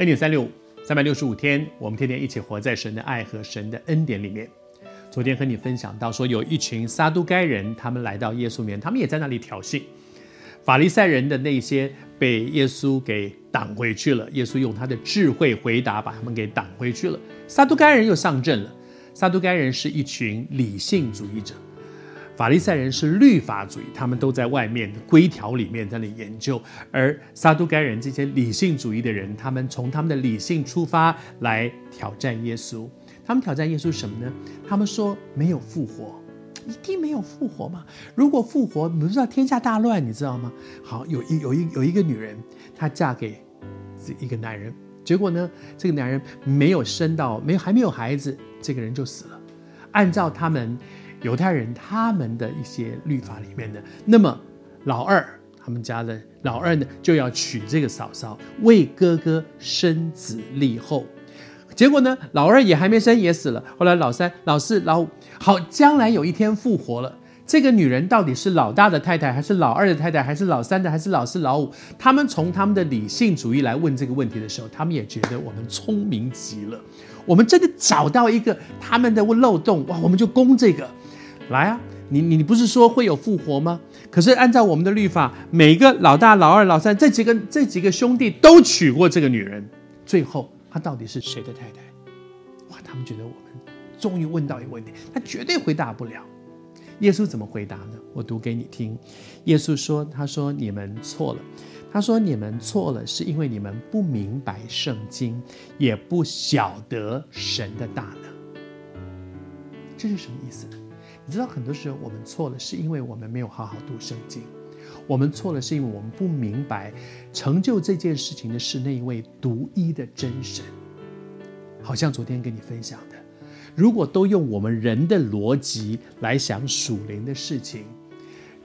恩典三六五，三百六十五天，我们天天一起活在神的爱和神的恩典里面。昨天和你分享到说，有一群撒都该人，他们来到耶稣面，他们也在那里挑衅。法利赛人的那些被耶稣给挡回去了，耶稣用他的智慧回答，把他们给挡回去了。撒都该人又上阵了。撒都该人是一群理性主义者，法利赛人是律法主义，他们都在外面规条里面在那里研究。而撒都该人这些理性主义的人，他们从他们的理性出发来挑战耶稣。他们挑战耶稣什么呢？他们说没有复活，一定没有复活嘛？如果复活，你不知道天下大乱，你知道吗？好，有一有一有一个女人，她嫁给一个男人。结果呢，这个男人没有生到，没有还没有孩子，这个人就死了。按照他们犹太人他们的一些律法里面的，那么老二他们家的老二呢，就要娶这个嫂嫂，为哥哥生子立后。结果呢，老二也还没生也死了。后来老三、老四、老五，好，将来有一天复活了。这个女人到底是老大的太太，还是老二的太太，还是老三的，还是老四、老五？他们从他们的理性主义来问这个问题的时候，他们也觉得我们聪明极了。我们真的找到一个他们的漏洞，哇，我们就攻这个。来啊，你你不是说会有复活吗？可是按照我们的律法，每个老大、老二、老三这几个这几个兄弟都娶过这个女人，最后她到底是谁的太太？哇，他们觉得我们终于问到一个问题，他绝对回答不了。耶稣怎么回答呢？我读给你听。耶稣说：“他说你们错了。他说你们错了，是因为你们不明白圣经，也不晓得神的大能。这是什么意思呢？你知道，很多时候我们错了，是因为我们没有好好读圣经。我们错了，是因为我们不明白成就这件事情的是那一位独一的真神。好像昨天跟你分享的。”如果都用我们人的逻辑来想属灵的事情，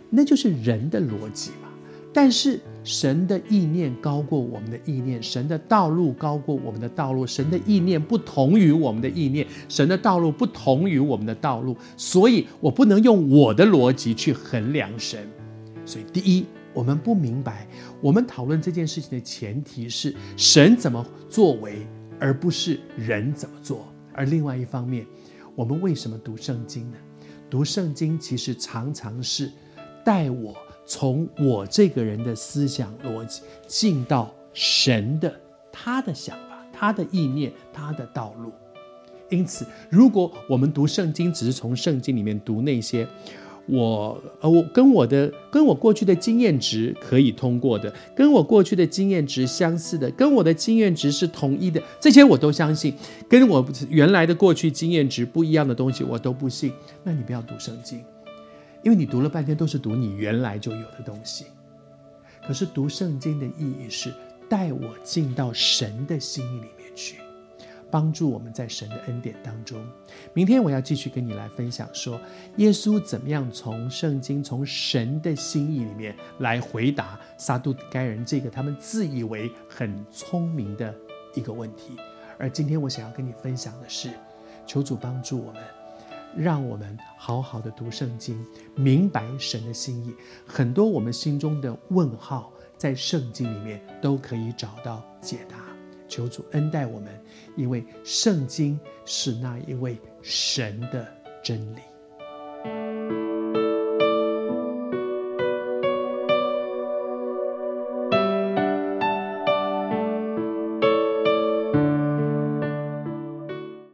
那就是人的逻辑嘛。但是神的意念高过我们的意念，神的道路高过我们的道路，神的意念不同于我们的意念，神的道路不同于我们的道路，所以我不能用我的逻辑去衡量神。所以，第一，我们不明白，我们讨论这件事情的前提是神怎么作为，而不是人怎么做。而另外一方面，我们为什么读圣经呢？读圣经其实常常是带我从我这个人的思想逻辑进到神的他的想法、他的意念、他的道路。因此，如果我们读圣经只是从圣经里面读那些，我呃，我跟我的跟我过去的经验值可以通过的，跟我过去的经验值相似的，跟我的经验值是统一的，这些我都相信。跟我原来的过去经验值不一样的东西，我都不信。那你不要读圣经，因为你读了半天都是读你原来就有的东西。可是读圣经的意义是带我进到神的心意里面去。帮助我们在神的恩典当中。明天我要继续跟你来分享，说耶稣怎么样从圣经、从神的心意里面来回答撒都该人这个他们自以为很聪明的一个问题。而今天我想要跟你分享的是，求主帮助我们，让我们好好的读圣经，明白神的心意。很多我们心中的问号，在圣经里面都可以找到解答。求主恩待我们，因为圣经是那一位神的真理。